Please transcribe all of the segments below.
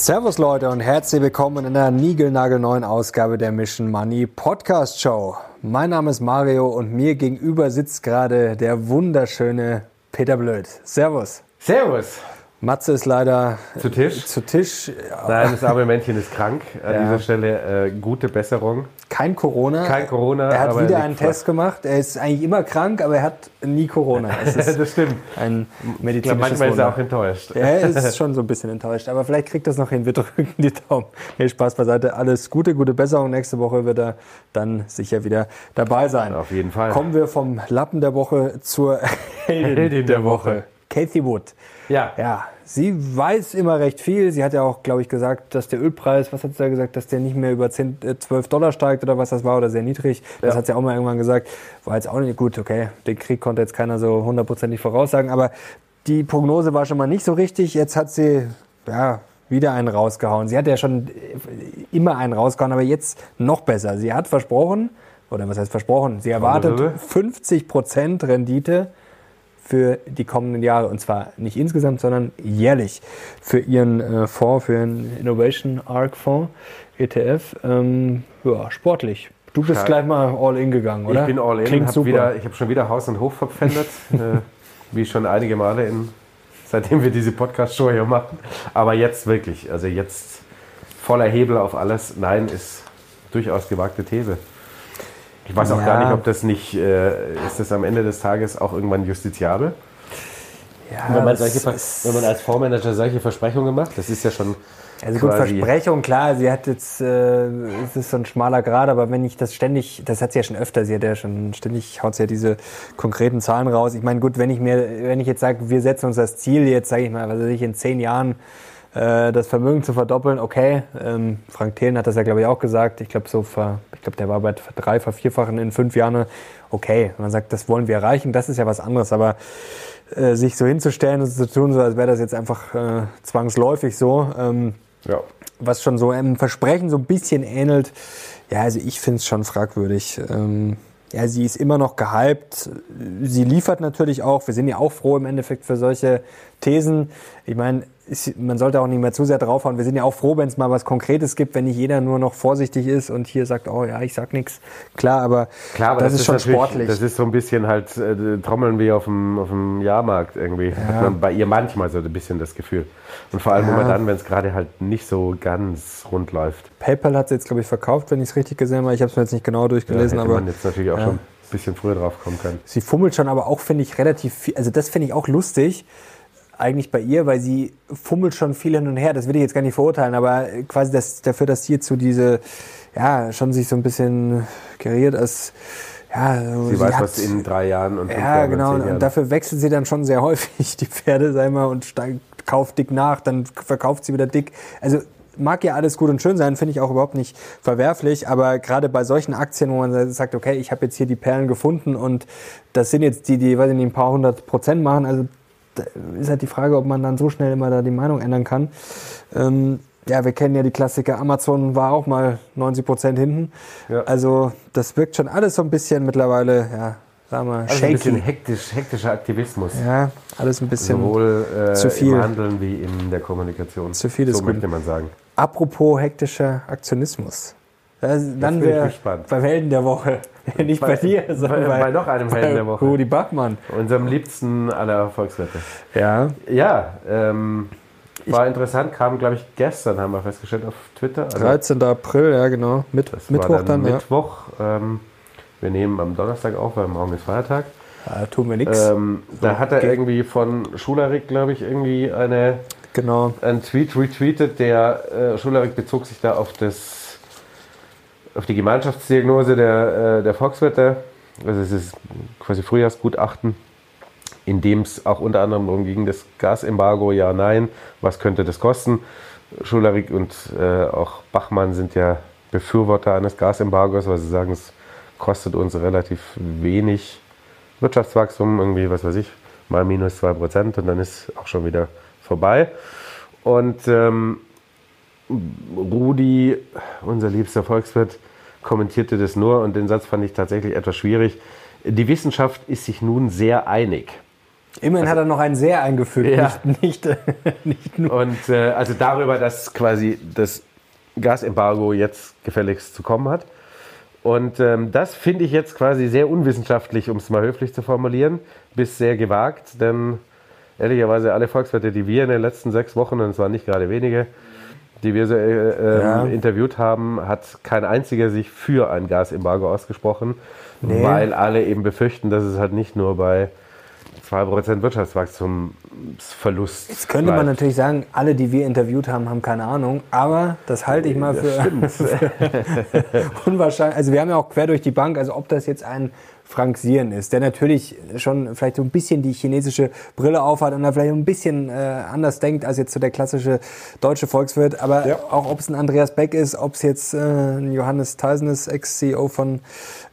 Servus Leute und herzlich willkommen in einer niegelnagelneuen Ausgabe der Mission Money Podcast Show. Mein Name ist Mario und mir gegenüber sitzt gerade der wunderschöne Peter Blöd. Servus. Servus. Matze ist leider zu Tisch. Zu Tisch. Nein, das arme Männchen ist krank. An ja. dieser Stelle äh, gute Besserung. Kein Corona. Kein Corona. Er hat wieder einen Test gemacht. Er ist eigentlich immer krank, aber er hat nie Corona. das stimmt. Ein medizinisches glaub, Manchmal Wunder. ist er auch enttäuscht. Er ist schon so ein bisschen enttäuscht. Aber vielleicht kriegt er es noch hin. Wir drücken die Daumen. Hey, Spaß beiseite. Alles Gute, gute Besserung. Nächste Woche wird er dann sicher wieder dabei sein. Auf jeden Fall. Kommen wir vom Lappen der Woche zur Heldin, Heldin der, der Woche. Woche. Kathy Wood. Ja. Ja, sie weiß immer recht viel. Sie hat ja auch, glaube ich, gesagt, dass der Ölpreis, was hat sie da gesagt, dass der nicht mehr über 10, 12 äh, Dollar steigt oder was das war oder sehr niedrig. Das ja. hat sie auch mal irgendwann gesagt. War jetzt auch nicht gut, okay. Den Krieg konnte jetzt keiner so hundertprozentig voraussagen, aber die Prognose war schon mal nicht so richtig. Jetzt hat sie, ja, wieder einen rausgehauen. Sie hat ja schon äh, immer einen rausgehauen, aber jetzt noch besser. Sie hat versprochen, oder was heißt versprochen? Sie erwartet 50 Prozent Rendite für die kommenden Jahre. Und zwar nicht insgesamt, sondern jährlich für ihren äh, Fonds, für ihren Innovation Arc Fonds, ETF. Ähm, ja, sportlich. Du bist Stark. gleich mal all in gegangen, oder? Ich bin all in. Klingt hab super. Wieder, ich habe schon wieder Haus und Hof verpfändet, äh, wie schon einige Male, in, seitdem wir diese Podcast-Show hier machen. Aber jetzt wirklich, also jetzt voller Hebel auf alles. Nein, ist durchaus gewagte These. Ich weiß auch ja. gar nicht, ob das nicht, äh, ist das am Ende des Tages auch irgendwann justiziabel? Ja, wenn, man solche, wenn man als Fondsmanager solche Versprechungen macht, das ist ja schon. Also gut, Versprechung, klar, sie hat jetzt, äh, es ist so ein schmaler Grad, aber wenn ich das ständig, das hat sie ja schon öfter, sie hat ja schon ständig, haut sie ja diese konkreten Zahlen raus. Ich meine, gut, wenn ich mir, wenn ich jetzt sage, wir setzen uns das Ziel jetzt, sage ich mal, was weiß ich, in zehn Jahren äh, das Vermögen zu verdoppeln, okay. Ähm, Frank Thelen hat das ja, glaube ich, auch gesagt. Ich glaube, so ver, ich glaube, der war bei drei, vierfachen in fünf Jahren. Okay, man sagt, das wollen wir erreichen, das ist ja was anderes. Aber äh, sich so hinzustellen und zu tun, so als wäre das jetzt einfach äh, zwangsläufig so, ähm, ja. was schon so einem Versprechen so ein bisschen ähnelt. Ja, also ich finde es schon fragwürdig. Ähm, ja, sie ist immer noch gehypt. Sie liefert natürlich auch. Wir sind ja auch froh im Endeffekt für solche Thesen. Ich meine, ist, man sollte auch nicht mehr zu sehr draufhauen. Wir sind ja auch froh, wenn es mal was Konkretes gibt, wenn nicht jeder nur noch vorsichtig ist und hier sagt, oh ja, ich sag nichts. Klar, aber, Klar, aber das, das, ist schon sportlich. Das ist so ein bisschen halt, äh, trommeln wie auf dem, auf dem Jahrmarkt irgendwie. Ja. Hat man bei ihr manchmal so ein bisschen das Gefühl. Und vor allem ja. immer dann, wenn es gerade halt nicht so ganz rund läuft. PayPal hat sie jetzt, glaube ich, verkauft, wenn ich es richtig gesehen habe. Ich habe es mir jetzt nicht genau durchgelesen. Ja, hätte aber man jetzt natürlich auch ja. schon ein bisschen früher drauf kommen können. Sie fummelt schon aber auch, finde ich, relativ viel. Also das finde ich auch lustig eigentlich bei ihr, weil sie fummelt schon viel hin und her. Das will ich jetzt gar nicht verurteilen, aber quasi das, dafür, dass sie zu diese, ja, schon sich so ein bisschen geriert als, ja, sie, sie weiß, hat, was in drei Jahren und fünf ja, Jahren genau. Und, und dafür wechselt sie dann schon sehr häufig die Pferde, ich mal, und steigt, kauft dick nach, dann verkauft sie wieder dick. Also mag ja alles gut und schön sein, finde ich auch überhaupt nicht verwerflich, aber gerade bei solchen Aktien, wo man sagt, okay, ich habe jetzt hier die Perlen gefunden und das sind jetzt die, die, weiß ich nicht, ein paar hundert Prozent machen, also ist halt die Frage, ob man dann so schnell immer da die Meinung ändern kann. Ähm, ja, wir kennen ja die Klassiker. Amazon war auch mal 90 Prozent hinten. Ja. Also das wirkt schon alles so ein bisschen mittlerweile, ja, sagen wir, also ein bisschen hektisch, hektischer Aktivismus. Ja, alles ein bisschen Sowohl äh, zu viel. im Handeln wie in der Kommunikation. Zu viel ist so möchte man sagen. Apropos hektischer Aktionismus. Das, dann wäre beim Helden der Woche. Nicht bei, bei dir, sondern bei, bei, noch einem Helden der Woche. Rudi Bachmann. Unserem liebsten aller Erfolgswerte. Ja. Ja, ähm, war interessant, kam, glaube ich, gestern, haben wir festgestellt, auf Twitter. Also 13. April, ja, genau. Mit, Mittwoch dann. dann Mittwoch. Ja. Ähm, wir nehmen am Donnerstag auf, weil morgen ist Feiertag. Ja, tun wir nichts. Ähm, da hat er irgendwie von Schularik, glaube ich, irgendwie eine, genau. einen Tweet retweetet. Der äh, Schularik bezog sich da auf das auf die Gemeinschaftsdiagnose der, äh, der Volkswirte. Also es ist quasi Frühjahrsgutachten, in dem es auch unter anderem darum ging, das Gasembargo, ja, nein, was könnte das kosten. Schularik und äh, auch Bachmann sind ja Befürworter eines Gasembargos, weil sie sagen, es kostet uns relativ wenig Wirtschaftswachstum, irgendwie, was weiß ich, mal minus 2% und dann ist auch schon wieder vorbei. Und ähm, Rudi, unser liebster Volkswirt, kommentierte das nur und den Satz fand ich tatsächlich etwas schwierig. Die Wissenschaft ist sich nun sehr einig. Immerhin also, hat er noch einen sehr eingefügt, ja. nicht, nicht, nicht nur. Und äh, also darüber, dass quasi das Gasembargo jetzt gefälligst zu kommen hat. Und ähm, das finde ich jetzt quasi sehr unwissenschaftlich, um es mal höflich zu formulieren, bis sehr gewagt, denn ehrlicherweise alle Volkswirte, die wir in den letzten sechs Wochen, und es waren nicht gerade wenige, die wir so äh, ähm, ja. interviewt haben, hat kein einziger sich für ein Gasembargo ausgesprochen, nee. weil alle eben befürchten, dass es halt nicht nur bei 2% Wirtschaftswachstumsverlust. Jetzt könnte bleibt. man natürlich sagen, alle, die wir interviewt haben, haben keine Ahnung, aber das halte ich mal für, für unwahrscheinlich. Also wir haben ja auch quer durch die Bank, also ob das jetzt ein Frank Sieren ist, der natürlich schon vielleicht so ein bisschen die chinesische Brille aufhat und da vielleicht ein bisschen äh, anders denkt als jetzt so der klassische deutsche Volkswirt. Aber ja. auch ob es ein Andreas Beck ist, ob es jetzt äh, ein Johannes Theisen ist, Ex-CEO von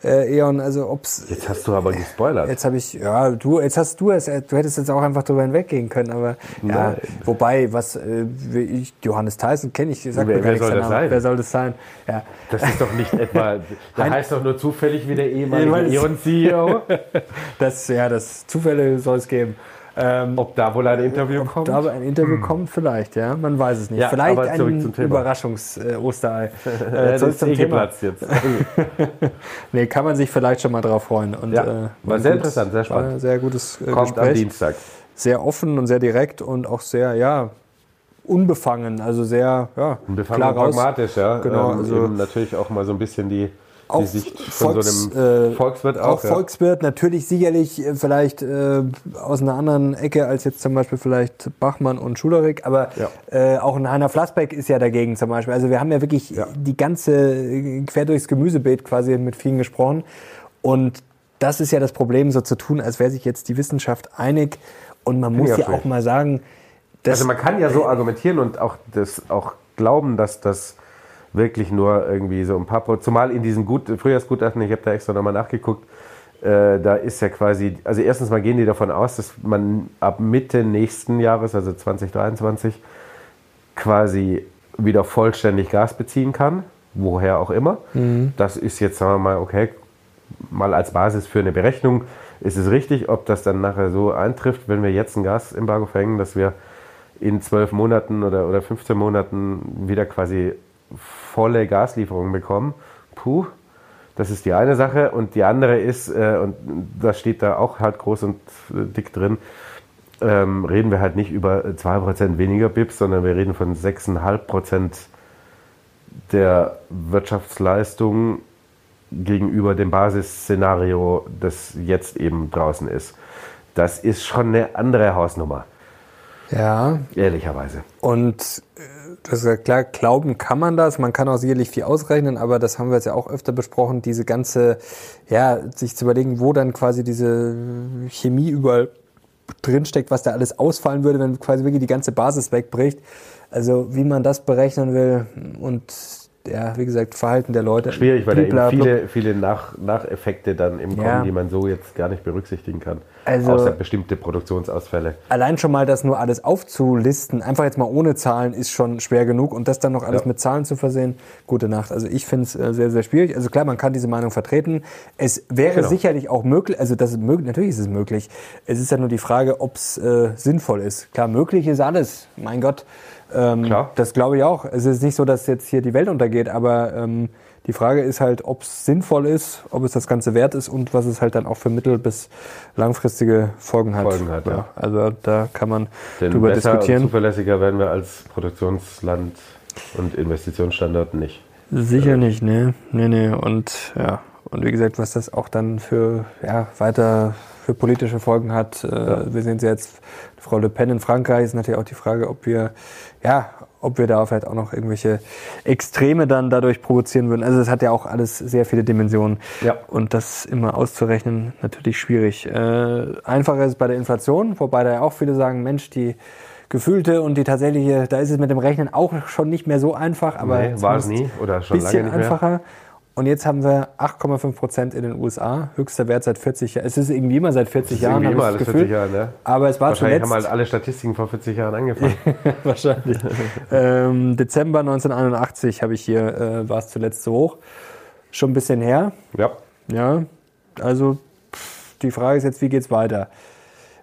äh, E.ON, also ob es... Jetzt hast du aber gespoilert. Jetzt habe ich, ja, du, jetzt hast du es, du hättest jetzt auch einfach drüber hinweggehen können, aber ja, Nein. wobei, was, äh, ich, Johannes Theisen kenne ich, sag wer, mir gar wer soll das sein? Wer soll das sein? Ja. Das ist doch nicht etwa, der heißt doch nur zufällig wie der ehemalige E.ON CEO. das, ja, das Zufälle soll es geben. Ähm, ob da wohl ein Interview ob kommt? Ob da ein Interview hm. kommt, vielleicht, ja. Man weiß es nicht. Ja, vielleicht ein Überraschungs-Osterei. Äh, äh, das zum ist eh Thema. jetzt. nee, kann man sich vielleicht schon mal drauf freuen. Und, ja, äh, war sehr gut, interessant, sehr spannend. sehr gutes äh, kommt Gespräch. am Dienstag. Sehr offen und sehr direkt und auch sehr, ja, unbefangen, also sehr ja, unbefangen klar raus. pragmatisch, ja. Genau, ähm, also natürlich auch mal so ein bisschen die auch Volks, so äh, Volkswirt auch. Auch ja. Volkswirt, natürlich sicherlich äh, vielleicht äh, aus einer anderen Ecke als jetzt zum Beispiel vielleicht Bachmann und Schulerik, aber ja. äh, auch ein Heiner Flassbeck ist ja dagegen zum Beispiel. Also wir haben ja wirklich ja. die ganze, äh, quer durchs Gemüsebeet quasi mit vielen gesprochen und das ist ja das Problem, so zu tun, als wäre sich jetzt die Wissenschaft einig und man muss ja, auch mal sagen, also man kann ja so argumentieren und auch das auch glauben, dass das wirklich nur irgendwie so ein paar Prozent, zumal in diesen Gut Frühjahrsgutachten, ich habe da extra nochmal nachgeguckt, äh, da ist ja quasi, also erstens mal gehen die davon aus, dass man ab Mitte nächsten Jahres, also 2023, quasi wieder vollständig Gas beziehen kann, woher auch immer. Mhm. Das ist jetzt, sagen wir mal, okay, mal als Basis für eine Berechnung ist es richtig, ob das dann nachher so eintrifft, wenn wir jetzt ein Gasembargo verhängen, dass wir in zwölf Monaten oder, oder 15 Monaten wieder quasi volle Gaslieferungen bekommen. Puh, das ist die eine Sache. Und die andere ist, äh, und das steht da auch halt groß und äh, dick drin, ähm, reden wir halt nicht über 2% weniger BIPs, sondern wir reden von 6,5% der Wirtschaftsleistung gegenüber dem Basisszenario, das jetzt eben draußen ist. Das ist schon eine andere Hausnummer. Ja. Ehrlicherweise. Und äh, das ist ja klar, glauben kann man das, man kann auch sicherlich viel ausrechnen, aber das haben wir jetzt ja auch öfter besprochen, diese ganze, ja, sich zu überlegen, wo dann quasi diese Chemie überall drinsteckt, was da alles ausfallen würde, wenn quasi wirklich die ganze Basis wegbricht. Also wie man das berechnen will und ja, wie gesagt, Verhalten der Leute. Schwierig, weil da eben viele, viele Nach Nacheffekte dann eben kommen, die man so jetzt gar nicht berücksichtigen kann. Also, außer bestimmte Produktionsausfälle. Allein schon mal das nur alles aufzulisten, einfach jetzt mal ohne Zahlen, ist schon schwer genug. Und das dann noch alles ja. mit Zahlen zu versehen, gute Nacht. Also ich finde es äh, sehr, sehr schwierig. Also klar, man kann diese Meinung vertreten. Es wäre genau. sicherlich auch möglich, also das ist möglich, natürlich ist es möglich. Es ist ja nur die Frage, ob es äh, sinnvoll ist. Klar, möglich ist alles. Mein Gott. Ähm, Klar. Das glaube ich auch. Es ist nicht so, dass jetzt hier die Welt untergeht, aber ähm, die Frage ist halt, ob es sinnvoll ist, ob es das Ganze wert ist und was es halt dann auch für mittel- bis langfristige Folgen hat. Folgen hat ja. ja. Also da kann man Denn drüber besser diskutieren. Und zuverlässiger werden wir als Produktionsland und Investitionsstandort nicht. Sicher also. nicht, ne. Nee, nee. Und ja, und wie gesagt, was das auch dann für ja, weiter für politische Folgen hat. Äh, ja. Wir sehen es jetzt, Frau Le Pen in Frankreich ist natürlich auch die Frage, ob wir, ja, ob wir da vielleicht auch noch irgendwelche Extreme dann dadurch provozieren würden. Also es hat ja auch alles sehr viele Dimensionen. Ja. Und das immer auszurechnen, natürlich schwierig. Äh, einfacher ist es bei der Inflation, wobei da ja auch viele sagen, Mensch, die gefühlte und die tatsächliche, da ist es mit dem Rechnen auch schon nicht mehr so einfach, aber nee, war es nie oder schon lange nicht mehr. Und jetzt haben wir 8,5 Prozent in den USA, höchster Wert seit 40 Jahren. Es ist irgendwie immer seit 40 Jahren. Irgendwie immer alles 40 Jahre, ne? Aber es war Wahrscheinlich zuletzt, haben halt alle Statistiken vor 40 Jahren angefangen. Wahrscheinlich. ähm, Dezember 1981 habe ich hier, äh, war es zuletzt so hoch. Schon ein bisschen her. Ja. Ja. Also die Frage ist jetzt, wie geht es weiter?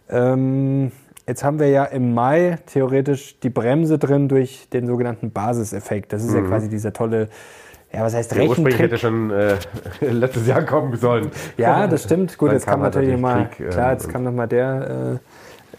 Ähm, Jetzt haben wir ja im Mai theoretisch die Bremse drin durch den sogenannten Basiseffekt. Das ist mhm. ja quasi dieser tolle, ja, was heißt Rechentrick? Ursprünglich hätte schon äh, letztes Jahr kommen sollen. Ja, das stimmt. Gut, jetzt kam natürlich nochmal, klar, jetzt kam nochmal der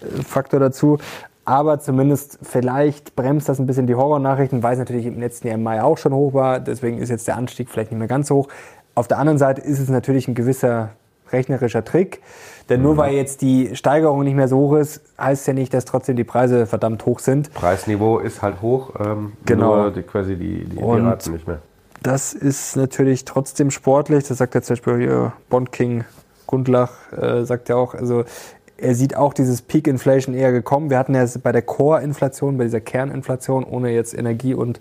äh, Faktor dazu. Aber zumindest vielleicht bremst das ein bisschen die Horrornachrichten, weil es natürlich im letzten Jahr im Mai auch schon hoch war. Deswegen ist jetzt der Anstieg vielleicht nicht mehr ganz so hoch. Auf der anderen Seite ist es natürlich ein gewisser rechnerischer Trick. Denn nur mhm. weil jetzt die Steigerung nicht mehr so hoch ist, heißt ja nicht, dass trotzdem die Preise verdammt hoch sind. Preisniveau ist halt hoch, ähm, genau. nur die, quasi die, die, die Raten nicht mehr. Das ist natürlich trotzdem sportlich. Das sagt ja zum Beispiel hier Bond King Gundlach, äh, sagt ja auch, also er sieht auch dieses Peak Inflation eher gekommen. Wir hatten ja bei der Core-Inflation, bei dieser Kerninflation, ohne jetzt Energie und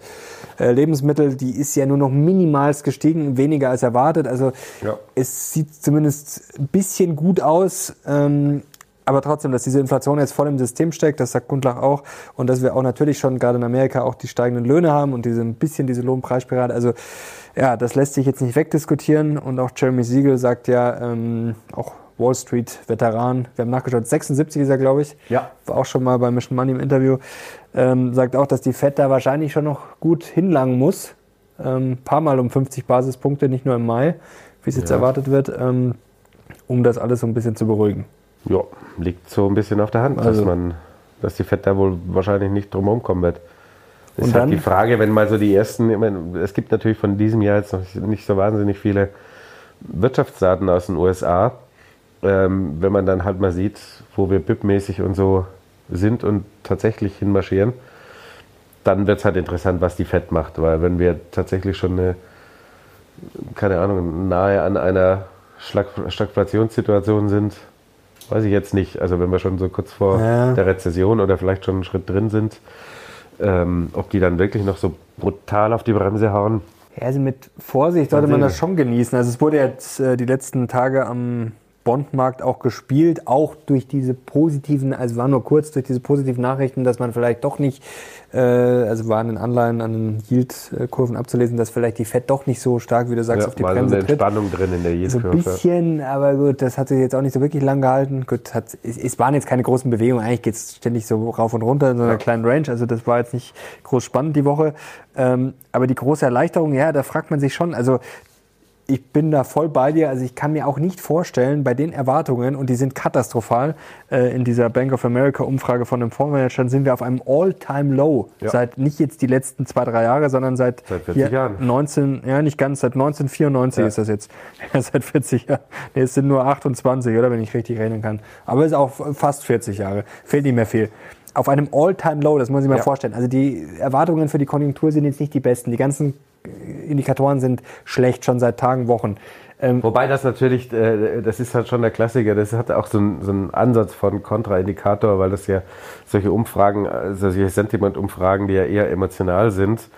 äh, Lebensmittel, die ist ja nur noch minimalst gestiegen, weniger als erwartet. Also ja. es sieht zumindest ein bisschen gut aus. Ähm, aber trotzdem, dass diese Inflation jetzt voll im System steckt, das sagt Gundlach auch. Und dass wir auch natürlich schon gerade in Amerika auch die steigenden Löhne haben und diese ein bisschen diese Lohnpreisspirale. Also ja, das lässt sich jetzt nicht wegdiskutieren. Und auch Jeremy Siegel sagt ja, ähm, auch Wall Street Veteran, wir haben nachgeschaut, 76 ist er, glaube ich. Ja. War auch schon mal bei Mission Money im Interview. Ähm, sagt auch, dass die Fed da wahrscheinlich schon noch gut hinlangen muss. Ähm, ein paar Mal um 50 Basispunkte, nicht nur im Mai, wie es jetzt ja. erwartet wird, ähm, um das alles so ein bisschen zu beruhigen. Ja, liegt so ein bisschen auf der Hand, also, dass man, dass die Fed da wohl wahrscheinlich nicht drum kommen wird. Das ist halt die Frage, wenn mal so die ersten, ich meine, es gibt natürlich von diesem Jahr jetzt noch nicht so wahnsinnig viele Wirtschaftsdaten aus den USA ähm, wenn man dann halt mal sieht, wo wir BIP-mäßig und so sind und tatsächlich hinmarschieren, dann wird es halt interessant, was die FED macht. Weil wenn wir tatsächlich schon eine, keine Ahnung, nahe an einer Stagflationssituation sind, weiß ich jetzt nicht. Also wenn wir schon so kurz vor ja. der Rezession oder vielleicht schon einen Schritt drin sind, ähm, ob die dann wirklich noch so brutal auf die Bremse hauen. Ja, also mit Vorsicht sollte man das schon genießen. Also es wurde jetzt äh, die letzten Tage am Bondmarkt auch gespielt, auch durch diese positiven, also war nur kurz durch diese positiven Nachrichten, dass man vielleicht doch nicht, äh, also waren in Anleihen an den Yield-Kurven abzulesen, dass vielleicht die Fed doch nicht so stark, wie du sagst, ja, auf die Bremse so eine tritt. Entspannung drin in der Yield-Kurve. So ein bisschen, aber gut, das hat sich jetzt auch nicht so wirklich lang gehalten. Gut, hat, es, es waren jetzt keine großen Bewegungen, eigentlich geht es ständig so rauf und runter in so einer ja. kleinen Range, also das war jetzt nicht groß spannend die Woche. Ähm, aber die große Erleichterung, ja, da fragt man sich schon, also ich bin da voll bei dir. Also ich kann mir auch nicht vorstellen, bei den Erwartungen, und die sind katastrophal, äh, in dieser Bank of America Umfrage von dem Fondsmanager sind wir auf einem All-Time-Low. Ja. Seit nicht jetzt die letzten zwei, drei Jahre, sondern seit, seit 40 Jahren. 19, ja nicht ganz, seit 1994 ja. ist das jetzt. Ja, seit 40 Jahren. Nee, es sind nur 28, oder wenn ich richtig rechnen kann. Aber es ist auch fast 40 Jahre. Fehlt nicht mehr viel auf einem All-Time-Low, das muss ich mir ja. vorstellen. Also die Erwartungen für die Konjunktur sind jetzt nicht die besten. Die ganzen Indikatoren sind schlecht schon seit Tagen, Wochen. Ähm Wobei das natürlich, äh, das ist halt schon der Klassiker, das hat auch so einen, so einen Ansatz von Kontraindikator, weil das ja solche Umfragen, also solche Sentiment-Umfragen, die ja eher emotional sind.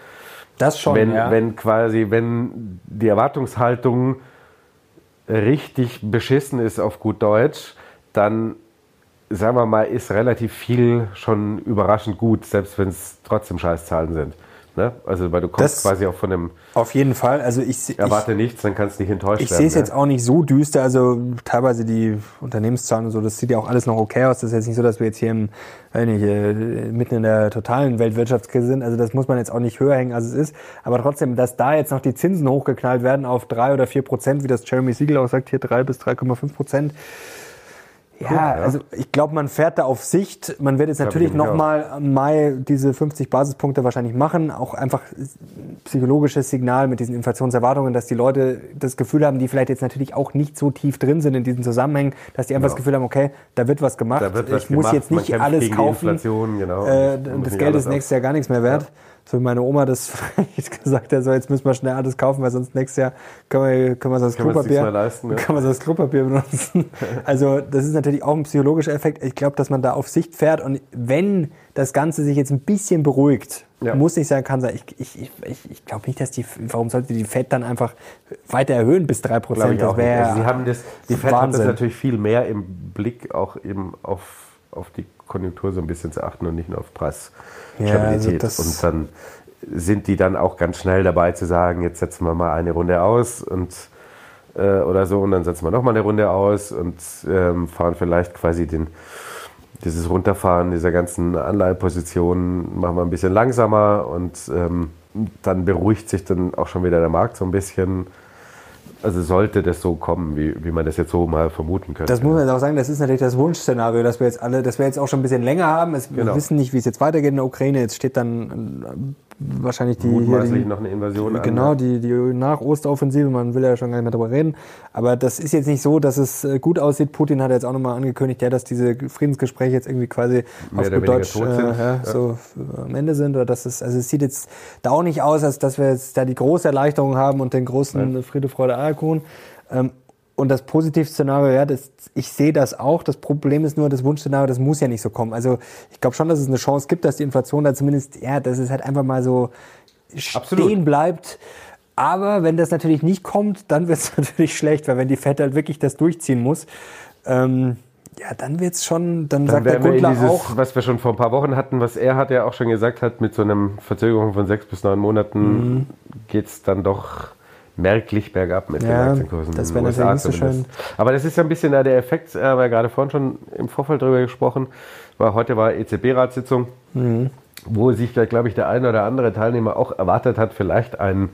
Das schon, wenn, ja. wenn quasi, wenn die Erwartungshaltung richtig beschissen ist auf gut Deutsch, dann sagen wir mal, ist relativ viel schon überraschend gut, selbst wenn es trotzdem Scheißzahlen sind. Ne? Also weil du kommst das quasi auch von dem. Auf jeden Fall. Also ich erwarte ich, nichts, dann kannst du nicht enttäuscht ich werden. Ich sehe es ne? jetzt auch nicht so düster. Also teilweise die Unternehmenszahlen und so, das sieht ja auch alles noch okay aus. Das ist jetzt nicht so, dass wir jetzt hier im, nicht, äh, mitten in der totalen Weltwirtschaftskrise sind. Also das muss man jetzt auch nicht höher hängen, als es ist. Aber trotzdem, dass da jetzt noch die Zinsen hochgeknallt werden auf drei oder vier Prozent, wie das Jeremy Siegel auch sagt, hier drei bis 3,5 Prozent ja, ja, also ich glaube, man fährt da auf Sicht. Man wird jetzt natürlich nochmal im Mai diese 50 Basispunkte wahrscheinlich machen. Auch einfach psychologisches Signal mit diesen Inflationserwartungen, dass die Leute das Gefühl haben, die vielleicht jetzt natürlich auch nicht so tief drin sind in diesen Zusammenhängen, dass die einfach ja. das Gefühl haben, okay, da wird was gemacht. Wird was ich gemacht. muss jetzt nicht alles kaufen. Genau. Äh, das Geld ist nächstes Jahr gar nichts mehr wert. Ja so wie meine Oma das gesagt hat, so jetzt müssen wir schnell alles kaufen, weil sonst nächstes Jahr können wir, können wir das Klopapier, leisten, ja. können wir das Klopapier benutzen. Also das ist natürlich auch ein psychologischer Effekt. Ich glaube, dass man da auf Sicht fährt und wenn das Ganze sich jetzt ein bisschen beruhigt, ja. muss ich sagen, kann sein, ich, ich, ich, ich glaube nicht, dass die, warum sollte die FED dann einfach weiter erhöhen bis 3%? Prozent? Das wäre also Sie haben das, die FED hat das natürlich viel mehr im Blick auch eben auf, auf die Konjunktur so ein bisschen zu achten und nicht nur auf Preisstabilität. Ja, also und dann sind die dann auch ganz schnell dabei zu sagen, jetzt setzen wir mal eine Runde aus und äh, oder so und dann setzen wir noch mal eine Runde aus und ähm, fahren vielleicht quasi den dieses Runterfahren dieser ganzen Anleihepositionen machen wir ein bisschen langsamer und ähm, dann beruhigt sich dann auch schon wieder der Markt so ein bisschen. Also sollte das so kommen, wie, wie man das jetzt so mal vermuten könnte. Das muss man jetzt auch sagen, das ist natürlich das Wunschszenario, dass wir jetzt alle, dass wir jetzt auch schon ein bisschen länger haben. Es, genau. Wir wissen nicht, wie es jetzt weitergeht in der Ukraine. Jetzt steht dann wahrscheinlich die. Mutmaßlich die, noch eine Invasion Genau, an, die, die nach Osteroffensive, man will ja schon gar nicht mehr darüber reden. Aber das ist jetzt nicht so, dass es äh, gut aussieht. Putin hat jetzt auch nochmal angekündigt, ja, dass diese Friedensgespräche jetzt irgendwie quasi auf gut Deutsch äh, ja, ja. so am Ende sind. Oder dass es, also es sieht jetzt da auch nicht aus, als dass wir jetzt da die große Erleichterung haben und den großen ja. Friede, Freude, Eierkuchen. Ähm, und das Positivszenario, ja, das, ich sehe das auch. Das Problem ist nur, das Wunschszenario, das muss ja nicht so kommen. Also ich glaube schon, dass es eine Chance gibt, dass die Inflation da zumindest, ja, dass es halt einfach mal so Absolut. stehen bleibt. Aber wenn das natürlich nicht kommt, dann wird es natürlich schlecht, weil wenn die Fed halt wirklich das durchziehen muss, ähm, ja, dann wird's schon, dann, dann sagt der Gundler dieses, auch. Was wir schon vor ein paar Wochen hatten, was er hat ja auch schon gesagt hat, mit so einem Verzögerung von sechs bis neun Monaten mhm. geht's dann doch merklich bergab mit ja, den Aktienkursen. Das wäre natürlich nicht so schön. Aber das ist ja ein bisschen der Effekt, äh, wir gerade vorhin schon im Vorfeld darüber gesprochen, weil heute war EZB-Ratssitzung, mhm. wo sich, glaube ich, der eine oder andere Teilnehmer auch erwartet hat, vielleicht ein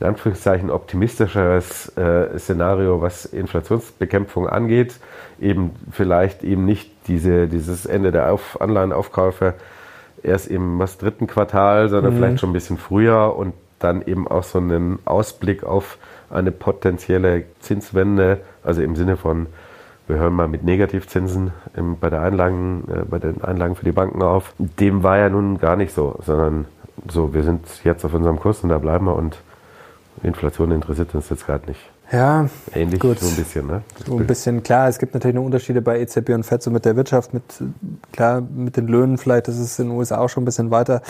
in Anführungszeichen optimistischeres äh, Szenario, was Inflationsbekämpfung angeht. Eben vielleicht eben nicht diese, dieses Ende der Auf Anleihenaufkäufe erst im was dritten Quartal, sondern mhm. vielleicht schon ein bisschen früher und dann eben auch so einen Ausblick auf eine potenzielle Zinswende, also im Sinne von, wir hören mal mit Negativzinsen im, bei, der Einlagen, äh, bei den Einlagen für die Banken auf. Dem war ja nun gar nicht so, sondern so, wir sind jetzt auf unserem Kurs und da bleiben wir und Inflation interessiert uns jetzt gerade nicht. Ja, ähnlich gut. so ein bisschen, ne? so ein bisschen klar. Es gibt natürlich noch Unterschiede bei EZB und FED so mit der Wirtschaft, mit klar mit den Löhnen vielleicht. Das ist in den USA auch schon ein bisschen weiter.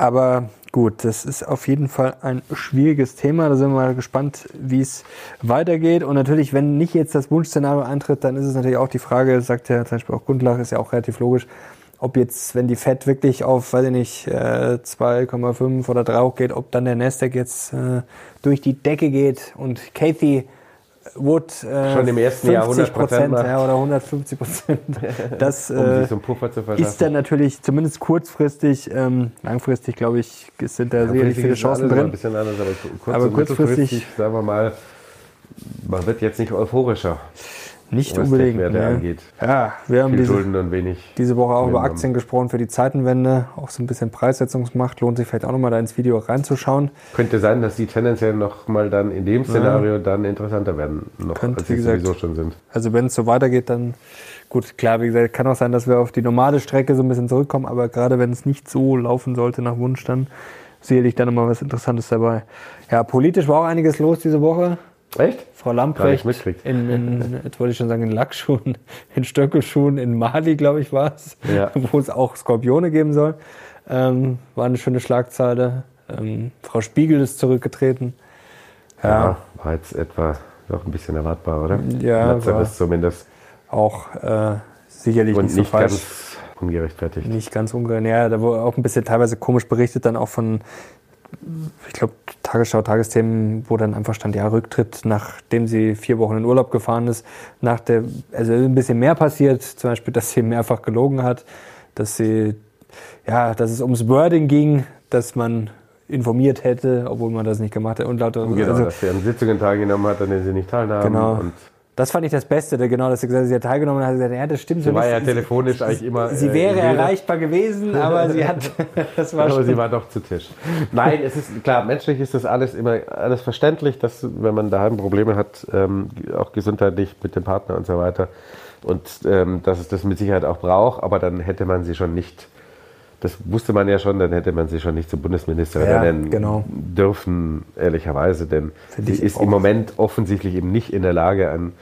Aber gut, das ist auf jeden Fall ein schwieriges Thema. Da sind wir mal gespannt, wie es weitergeht. Und natürlich, wenn nicht jetzt das Wunschszenario eintritt, dann ist es natürlich auch die Frage, sagt ja zum Beispiel auch Gundlach, ist ja auch relativ logisch, ob jetzt, wenn die FED wirklich auf, weiß ich nicht, 2,5 äh, oder 3 hochgeht, ob dann der Nasdaq jetzt äh, durch die Decke geht und Kathy Wood äh, schon im ersten 50 Jahr 100 Prozent ja, oder 150 Prozent. Das äh, um ist dann natürlich zumindest kurzfristig, ähm, langfristig glaube ich, sind da sicherlich viele Chancen drin. Ein bisschen anders, aber, kurz aber kurzfristig, sagen wir mal, man wird jetzt nicht euphorischer. Nicht unbedingt. Werte ne? angeht. Ja, wir haben diese, diese Woche auch über Aktien gesprochen für die Zeitenwende. Auch so ein bisschen Preissetzungsmacht. Lohnt sich vielleicht auch nochmal da ins Video reinzuschauen. Könnte sein, dass die tendenziell nochmal dann in dem Szenario ja. dann interessanter werden, noch Könnte, als sie sowieso schon sind. Also wenn es so weitergeht, dann gut, klar, wie gesagt, kann auch sein, dass wir auf die normale Strecke so ein bisschen zurückkommen, aber gerade wenn es nicht so laufen sollte nach Wunsch, dann sicherlich dann nochmal was Interessantes dabei. Ja, politisch war auch einiges los diese Woche. Echt? Frau Lamprecht in, in, jetzt wollte ich schon sagen, in Lackschuhen, in Stöckelschuhen, in Mali, glaube ich, war es, ja. wo es auch Skorpione geben soll. Ähm, war eine schöne Schlagzeile. Ähm, Frau Spiegel ist zurückgetreten. Ja. ja, war jetzt etwa doch ein bisschen erwartbar, oder? Ja, war zumindest. Auch äh, sicherlich Und nicht so nicht falsch. Ganz ungerechtfertigt. Nicht ganz ungerechtfertigt. Ja, da wurde auch ein bisschen teilweise komisch berichtet, dann auch von ich glaube, Tagesschau, Tagesthemen, wo dann einfach stand, ja, Rücktritt, nachdem sie vier Wochen in Urlaub gefahren ist, nach der, also ein bisschen mehr passiert, zum Beispiel, dass sie mehrfach gelogen hat, dass sie, ja, dass es ums Wording ging, dass man informiert hätte, obwohl man das nicht gemacht hat und lauter. Genau, also, dass sie an Sitzungen teilgenommen hat, an denen sie nicht teilnahmen. Genau. Und das fand ich das Beste, genau, dass sie gesagt hat, sie hat teilgenommen und hat gesagt, ja, das stimmt sie so war ja telefonisch eigentlich immer. Sie äh, wäre erreichbar gewesen, aber sie hat, das war Aber sie war doch zu Tisch. Nein, es ist klar, menschlich ist das alles immer alles verständlich, dass wenn man daheim Probleme hat, ähm, auch gesundheitlich mit dem Partner und so weiter, und ähm, dass es das mit Sicherheit auch braucht, aber dann hätte man sie schon nicht das wusste man ja schon, dann hätte man sie schon nicht zur Bundesministerin ja, nennen genau. dürfen, ehrlicherweise, denn Find sie ist im Moment offensichtlich eben nicht in der Lage, ein,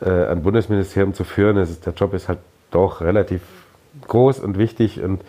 äh, ein Bundesministerium zu führen. Ist, der Job ist halt doch relativ groß und wichtig und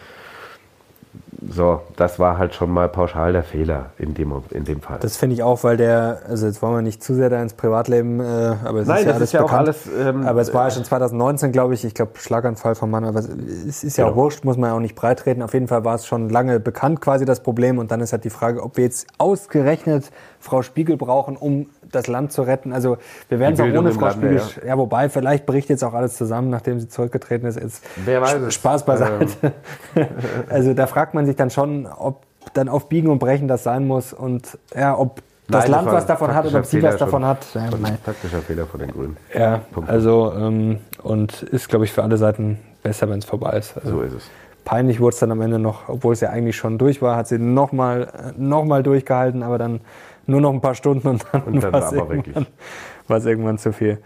So, das war halt schon mal pauschal der Fehler in dem, in dem Fall. Das finde ich auch, weil der, also jetzt wollen wir nicht zu sehr da ins Privatleben, äh, aber es Nein, ist ja alles ist ja auch bekannt. alles, ähm, aber es war ja schon 2019, glaube ich, ich glaube Schlaganfall vom Mann, aber es ist ja auch Genau. wurscht, muss man ja auch nicht breitreden. Auf jeden Fall war es schon lange bekannt quasi das Problem und dann ist halt die Frage, ob wir jetzt ausgerechnet Frau Spiegel brauchen, um das Land zu retten. Also wir werden es auch ohne Frau Spiegel, ja. wobei vielleicht bricht jetzt auch alles zusammen, nachdem sie zurückgetreten ist. Jetzt Wer weiß es. Spaß beiseite. also da fragt man sich dann schon, ob dann auf Biegen und Brechen das sein muss und ja, ob das Nein, Land was davon hat oder ob sie was davon hat. Ja. Taktischer Fehler von den Grünen. ja Punkt. also ähm, und ist, glaube ich, für alle Seiten besser, wenn es vorbei ist. Also, So ist es. Peinlich wurde es dann am Ende noch, obwohl es ja eigentlich schon durch war, hat sie nochmal noch mal durchgehalten, aber dann nur noch ein paar Stunden und dann, Und dann war es irgendwann, irgendwann zu viel.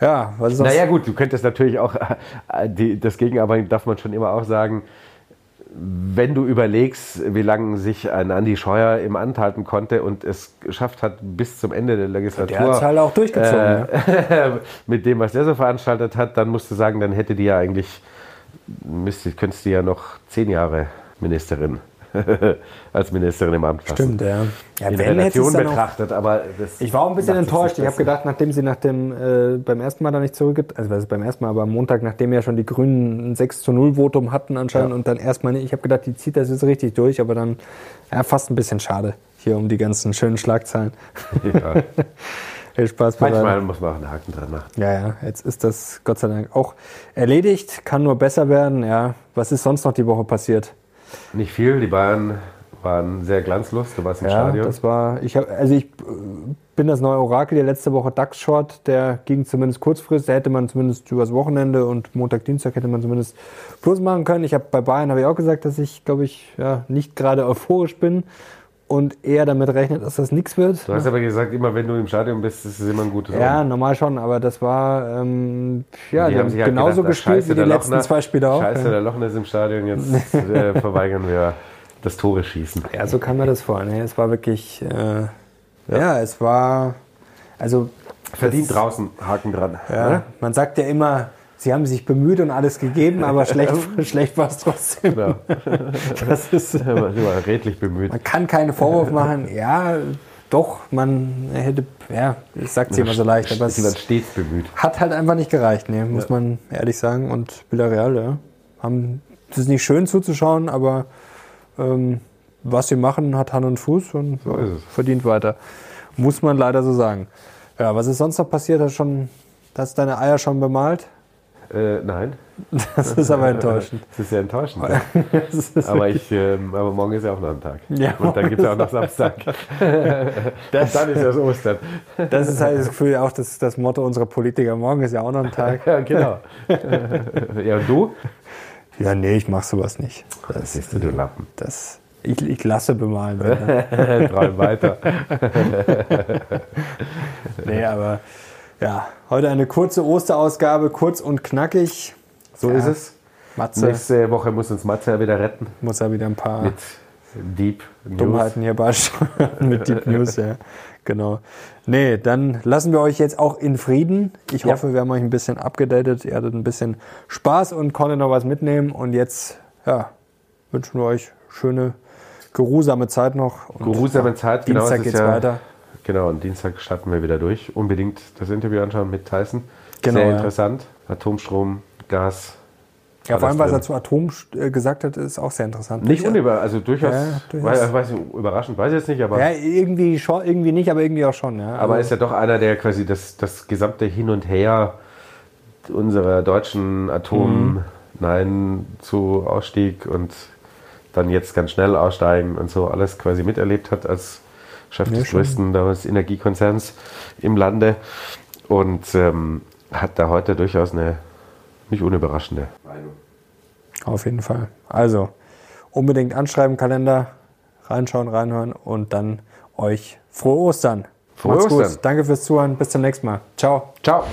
Ja, was ist das? Naja gut, du könntest natürlich auch, äh, die, das Gegenarbeiten darf man schon immer auch sagen, wenn du überlegst, wie lange sich ein Andi Scheuer im Amt halten konnte und es geschafft hat bis zum Ende der Legislatur, Der hat halt auch durchgezogen. ne? äh, mit dem, was der so veranstaltet hat, dann musst du sagen, dann hätte die ja eigentlich, müsste, könntest du ja noch zehn Jahre Ministerin, als Ministerin im Amt lassen. Stimmt, ja. ja In Relation betrachtet, aber das Ich war auch ein bisschen enttäuscht. Ich habe gedacht, nachdem sie nach dem, äh, beim ersten Mal da nicht zurückgetreten, also was ist beim ersten Mal, aber am Montag, nachdem ja schon die Grünen ein 6 zu 0 Votum hatten anscheinend Ja. und dann erstmal nicht, ich habe gedacht, die zieht das jetzt richtig durch, aber dann ja, fast ein bisschen schade hier um die ganzen schönen Schlagzeilen. Ja. Viel Spaß bei Manchmal muss man auch einen Haken dran machen. Ja, ja, jetzt ist das Gott sei Dank auch erledigt, kann nur besser werden. Ja, was ist sonst noch die Woche passiert? Nicht viel, die Bayern waren sehr glanzlos, du warst im Ja, Stadion. das war, ich hab, also ich äh, bin das neue Orakel, der letzte Woche DAX-Short, der ging zumindest kurzfristig, da hätte man zumindest übers Wochenende und Montag, Dienstag hätte man zumindest Plus machen können. Ich habe bei Bayern habe ich auch gesagt, dass ich, glaube ich, ja, nicht gerade euphorisch bin und eher damit rechnet, dass das nichts wird. Du hast aber gesagt, immer wenn du im Stadion bist, ist es immer ein gutes Ja, Omen. normal schon, aber das war, ähm, ja, die, haben sich halt genauso gedacht, gespielt Scheiße, wie die letzten Lochner- zwei Spiele auch. Scheiße, ja. der Lochner ist im Stadion, jetzt äh, verweigern wir das Tore schießen. Ja, so kam mir das vor. Nee, es war wirklich, äh, ja. es war, also Verdient das- draußen, Haken dran. Ja, man sagt ja immer, sie haben sich bemüht und alles gegeben, aber schlecht, schlecht war es trotzdem. Ja. Das ist, Sind wir redlich bemüht. man kann keinen Vorwurf machen. Ja, doch, man hätte, ja, ich sag's immer so leicht, aber Sie es stets bemüht. hat halt einfach nicht gereicht, nee, muss man ehrlich sagen. Und Villarreal, ja, haben, es ist nicht schön zuzuschauen, aber ähm, was sie machen, hat Hand und Fuß und So verdient weiter. Muss man leider so sagen. Ja, was ist sonst noch passiert? Hast, schon, hast du deine Eier schon bemalt? Äh, nein, Das ist aber enttäuschend. das ist ja enttäuschend. ja. Das ist Aber, ich, ähm, aber morgen ist ja auch noch ein Tag. Ja, Und dann gibt es auch noch Samstag. Das- Und dann ist das Ostern. Das ist halt das Gefühl, auch das, das Motto unserer Politiker. Morgen ist ja auch noch ein Tag. Ja, genau. ja, und du? Ja, nee, ich mach sowas nicht. Das siehst du, du Lappen. Das, ich, ich lasse bemalen. Träum weiter. nee, aber ja, heute eine kurze Osterausgabe, kurz und knackig. So Ja. ist es. Matze Nächste Woche muss uns Matze ja wieder retten muss ja wieder ein paar mit Deep News. Dummheiten hier beisteuern mit Deep News, ja. Genau. Nee, dann lassen wir euch jetzt auch in Frieden. Ich Ja. hoffe, wir haben euch ein bisschen abgedatet. Ihr hattet ein bisschen Spaß und konntet noch was mitnehmen. Und jetzt, ja, wünschen wir euch schöne, geruhsame Zeit noch. Und Geruhsame Zeit, genau, Dienstag es ist geht's ja- weiter. Genau, und Dienstag starten wir wieder durch. Unbedingt das Interview anschauen mit Tyson. Genau, Sehr ja. interessant. Atomstrom, Gas. Ja, vor allem, was er zu Atom äh, gesagt hat, ist auch sehr interessant. Nicht Ich- unüber, also durchaus, Ja, durchaus. Weiß, überraschend, weiß ich jetzt nicht, aber, Ja, irgendwie schon, irgendwie nicht, aber irgendwie auch schon. Ja. aber Also- ist ja doch einer, der quasi das, das gesamte Hin und Her unserer deutschen Atom, Nein zu Ausstieg und dann jetzt ganz schnell aussteigen und so alles quasi miterlebt hat als Chef Ja, des schon. größten damals Energiekonzerns im Lande und ähm, hat da heute durchaus eine nicht unüberraschende Meinung. Auf jeden Fall. Also, unbedingt anschreiben, Kalender, reinschauen, reinhören und dann euch frohe Ostern. Frohe Macht's Ostern. gut. Danke fürs Zuhören. Bis zum nächsten Mal. Ciao. Ciao!